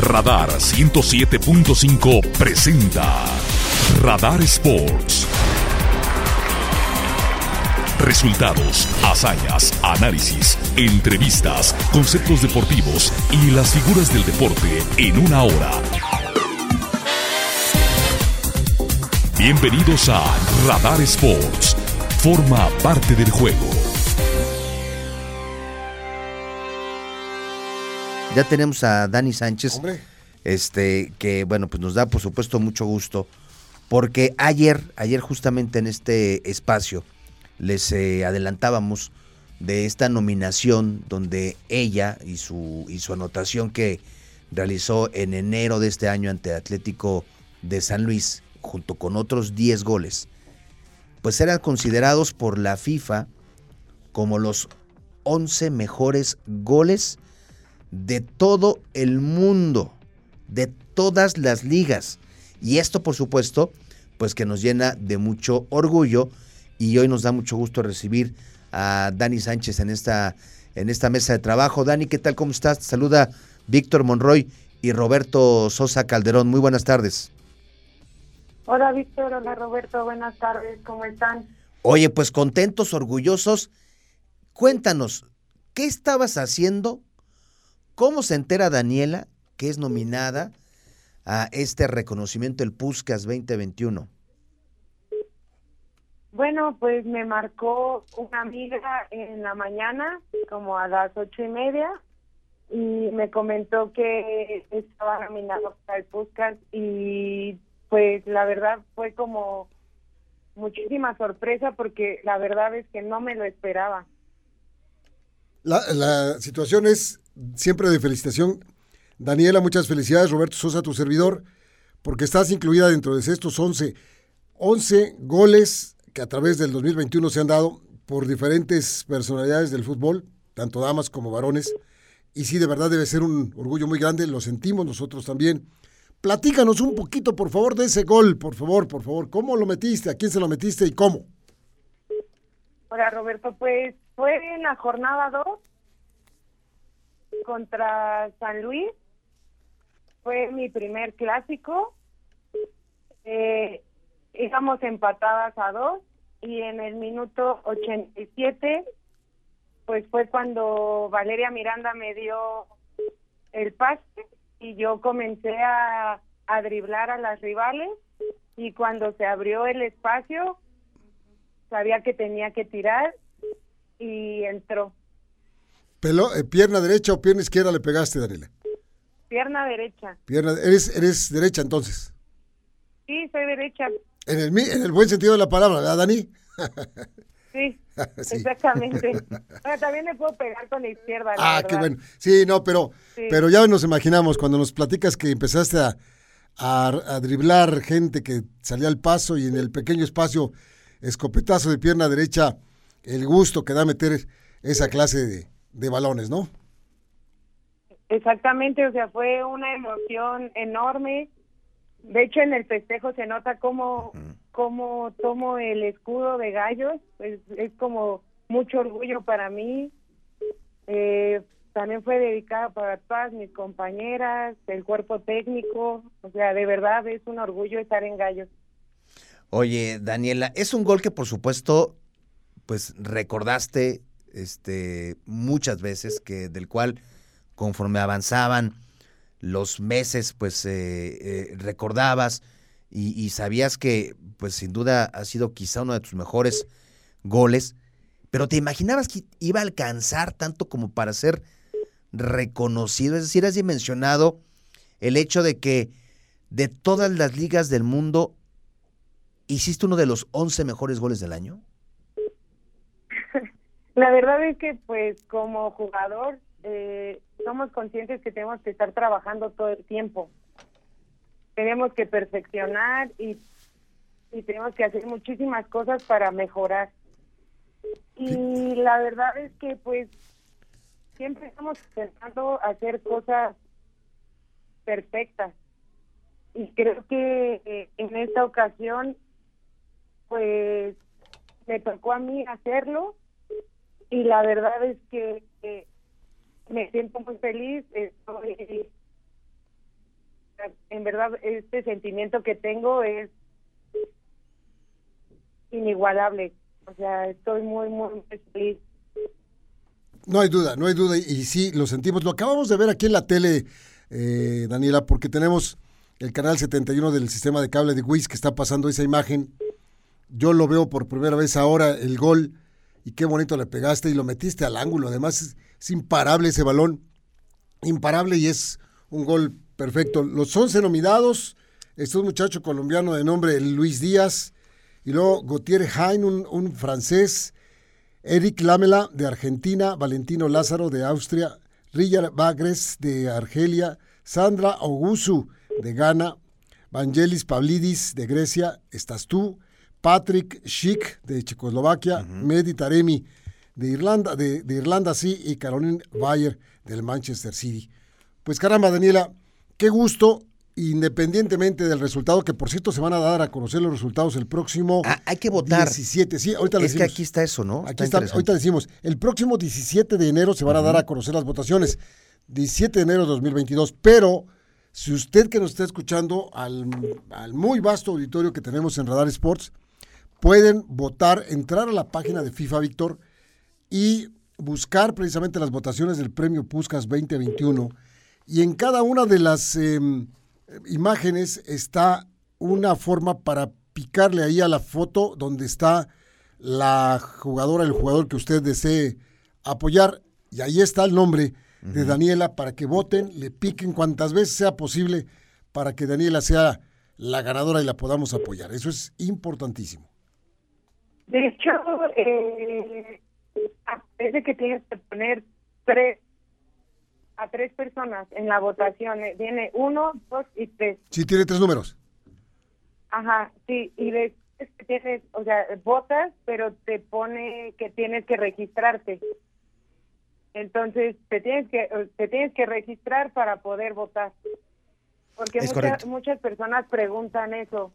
Radar 107.5 presenta Radar Sports. Resultados, hazañas, análisis, entrevistas, conceptos deportivos y las figuras del deporte en una hora. Bienvenidos a Radar Sports. Forma parte del juego. Ya tenemos a Dani Sánchez, este, que bueno, pues nos da por supuesto mucho gusto, porque ayer, ayer justamente en este espacio, les eh, adelantábamos de esta nominación donde ella y su, y su anotación que realizó en enero de este año ante Atlético de San Luis, junto con otros 10 goles, pues eran considerados por la FIFA como los 11 mejores goles de todo el mundo, de todas las ligas. Y esto, por supuesto, pues que nos llena de mucho orgullo y hoy nos da mucho gusto recibir a Dani Sánchez en esta, en esta mesa de trabajo. Dani, ¿qué tal? ¿Cómo estás? saluda Víctor Monroy y Roberto Sosa Calderón. Muy buenas tardes. Hola Víctor, hola Roberto, buenas tardes, ¿cómo están? Oye, pues contentos, orgullosos. Cuéntanos, ¿qué estabas haciendo ¿Cómo se entera Daniela que es nominada a este reconocimiento el Puscas 2021? Bueno, pues me marcó una amiga en la mañana, como a las ocho y media, y me comentó que estaba nominado para el Puscas y pues la verdad fue como muchísima sorpresa porque la verdad es que no me lo esperaba. La, la situación es siempre de felicitación. Daniela, muchas felicidades. Roberto Sosa, tu servidor, porque estás incluida dentro de estos 11, 11 goles que a través del 2021 se han dado por diferentes personalidades del fútbol, tanto damas como varones. Y sí, de verdad debe ser un orgullo muy grande, lo sentimos nosotros también. Platícanos un poquito, por favor, de ese gol, por favor, por favor. ¿Cómo lo metiste? ¿A quién se lo metiste y cómo? Hola, Roberto. Pues fue en la jornada 2 contra San Luis. Fue mi primer clásico. Eh, íbamos empatadas a dos y en el minuto 87 pues fue cuando Valeria Miranda me dio el pase y yo comencé a, a driblar a las rivales y cuando se abrió el espacio sabía que tenía que tirar y entró. Eh, ¿Pierna derecha o pierna izquierda le pegaste, Daniela? Pierna derecha. Pierna, ¿eres, ¿Eres derecha entonces? Sí, soy derecha. En el, en el buen sentido de la palabra, ¿verdad, Dani? Sí, exactamente. Bueno, también le puedo pegar con la izquierda. ah, qué bueno. Sí, no, pero, pero ya nos imaginamos cuando nos platicas que empezaste a, a, driblar gente que salía al paso y en el pequeño espacio, escopetazo de pierna derecha, el gusto que da meter esa clase de, de balones, ¿no? Exactamente, o sea, fue una emoción enorme. De hecho, en el festejo se nota cómo, cómo tomo el escudo de gallos, es, es como mucho orgullo para mí. Eh, también fue dedicado para todas mis compañeras, el cuerpo técnico, o sea, de verdad es un orgullo estar en gallos. Oye, Daniela, es un gol que por supuesto, pues recordaste este, muchas veces, que del cual conforme avanzaban los meses, pues eh, eh, recordabas y, sabías que, pues sin duda ha sido quizá uno de tus mejores goles, pero te imaginabas que iba a alcanzar tanto como para ser reconocido, es decir, has dimensionado el hecho de que de todas las ligas del mundo hiciste uno de los 11 mejores goles del año. La verdad es que pues como jugador eh, somos conscientes que tenemos que estar trabajando todo el tiempo. Tenemos que perfeccionar y, y tenemos que hacer muchísimas cosas para mejorar. Y la verdad es que pues siempre estamos intentando hacer cosas perfectas. Y creo que eh, en esta ocasión pues me tocó a mí hacerlo y la verdad es que me siento muy feliz, estoy en verdad este sentimiento que tengo es inigualable. O sea, estoy muy, muy feliz. No hay duda, no hay duda, y, sí, lo sentimos. Lo acabamos de ver aquí en la tele, eh, Daniela, porque tenemos el canal 71 del sistema de cable de WIS que está pasando esa imagen. Yo lo veo por primera vez ahora, el gol, y qué bonito le pegaste y lo metiste al ángulo. Además, es, es imparable ese balón, imparable y es un gol perfecto. Los 11 nominados, este un muchacho colombiano de nombre Luis Díaz, y luego Gautier Hain, un, francés, Eric Lamela de Argentina, Valentino Lázaro de Austria, Riyar Bagres de Argelia, Sandra Ogusu de Ghana, Vangelis Pavlidis de Grecia, estás tú, Patrick Schick de Checoslovaquia, Medi Taremi de Irlanda, de, de Irlanda sí, y Caroline Bayer del Manchester City. Pues caramba, Daniela, qué gusto independientemente del resultado, que por cierto se van a dar a conocer los resultados el próximo Ah, hay que votar. 17, sí, ahorita Es que decimos. aquí está eso, ¿no? Aquí está, ahorita decimos, el próximo 17 de enero se van a dar a conocer las votaciones. 17 de enero de 2022, pero si usted que nos está escuchando al, al muy vasto auditorio que tenemos en Radar Sports, pueden votar, entrar a la página de FIFA Víctor y buscar precisamente las votaciones del premio Puskas 2021. Y en cada una de las em, imágenes está una forma para picarle ahí a la foto donde está la jugadora, el jugador que usted desee apoyar. Y ahí está el nombre de Daniela para que voten, le piquen cuantas veces sea posible para que Daniela sea la ganadora y la podamos apoyar. Eso es importantísimo. De hecho, eh, parece que tienes que poner tres a tres personas en la votación. eh, Viene uno, dos y tres. Sí, tiene tres números. Ajá, sí, y después que tienes, o sea, votas, pero te pone que tienes que registrarte. Entonces, te tienes que te tienes que registrar para poder votar. Porque muchas muchas personas preguntan eso.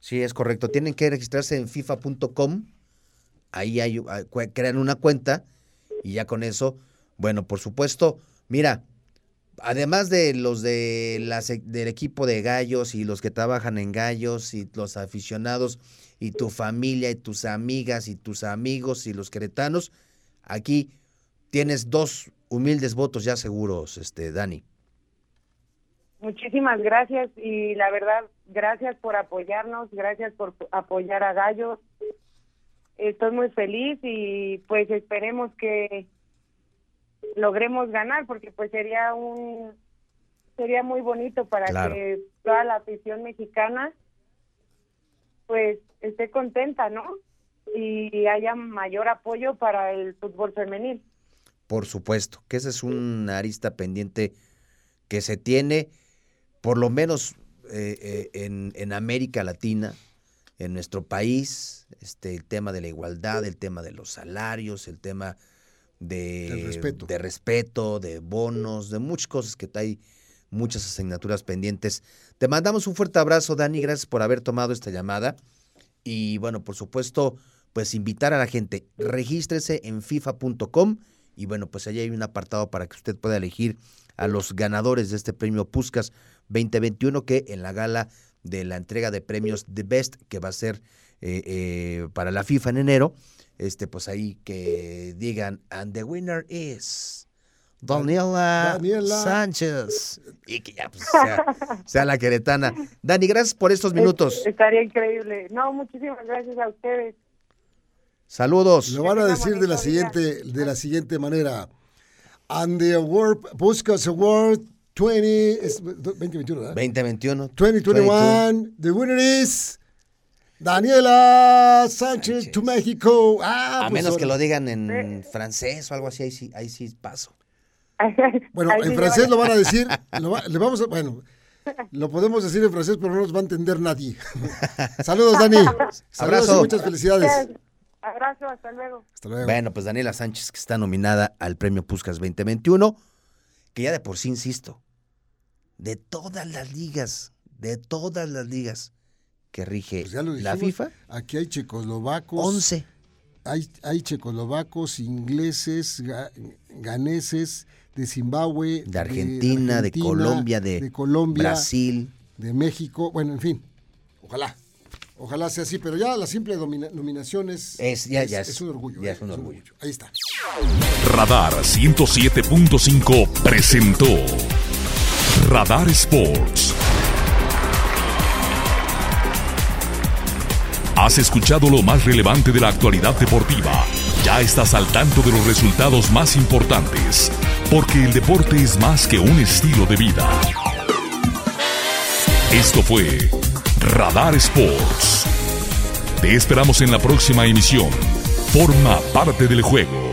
Sí, es correcto. Tienen que registrarse en FIFA.com. Ahí hay, ah, crean una cuenta y ya con eso, bueno, por supuesto, mira, además de los de la sec- del equipo de gallos y los que trabajan en gallos y los aficionados y tu familia y tus amigas y tus amigos y los queretanos, aquí tienes dos humildes votos ya seguros, este Dani. Muchísimas gracias y la verdad, gracias por apoyarnos, gracias por apoyar a Gallos. Estoy muy feliz y pues esperemos que logremos ganar porque pues sería un sería muy bonito para Claro. que toda la afición mexicana pues esté contenta, ¿no? Y haya mayor apoyo para el fútbol femenil. Por supuesto, que esa es una arista pendiente que se tiene, por lo menos eh, eh, en, en América Latina, en nuestro país, este, el tema de la igualdad, el tema de los salarios, el tema de, respeto. de respeto, de bonos, de muchas cosas que hay muchas asignaturas pendientes. Te mandamos un fuerte abrazo, Dani, gracias por haber tomado esta llamada. Y bueno, por supuesto, pues invitar a la gente, regístrese en fifa.com y bueno, pues allí hay un apartado para que usted pueda elegir a los ganadores de este premio Puskas 2021 que en la gala de la entrega de premios The Best que va a ser eh, eh, para la FIFA en enero, este pues ahí que digan and the winner is Daniela, Daniela. Sánchez y que ya pues, sea, sea la queretana. Dani, gracias por estos minutos. Es- estaría increíble. No, muchísimas gracias a ustedes. Saludos. Lo van a decir de la siguiente, de la siguiente manera. And the award, Puskas Award 20, es 2021, ¿verdad? 2021. 2021, the winner is Daniela Sánchez, Sánchez. to México. Ah, A pues menos que lo digan en francés o algo así, ahí sí, ahí sí paso. Bueno, Ahí en sí francés lo van a decir, lo va- le vamos a, bueno, lo podemos decir en francés, pero no nos va a entender nadie. Saludos, Dani. Saludos Abrazo. y muchas felicidades. Gracias. Abrazo, hasta luego. Hasta luego. Bueno, pues Daniela Sánchez, que está nominada al premio Puskas 2021, que ya de por sí, insisto, de todas las ligas, de todas las ligas que rige Pues ya lo la FIFA, Aquí hay checoslovacos. 11. Hay, hay checoslovacos, ingleses, ga- ganeses, de Zimbabue, de Argentina, de, Colombia, de, Colombia, Brasil, de México, bueno, en fin, ojalá. Ojalá sea así, pero ya la simple nominación es, es, ya, ya es, un orgullo. Ya es un orgullo. Ahí está. Radar 107.5 presentó Radar Sports. Has escuchado lo más relevante de la actualidad deportiva. Ya estás al tanto de los resultados más importantes, porque el deporte es más que un estilo de vida. Esto fue Radar Sports. Te esperamos en la próxima emisión. Forma parte del juego.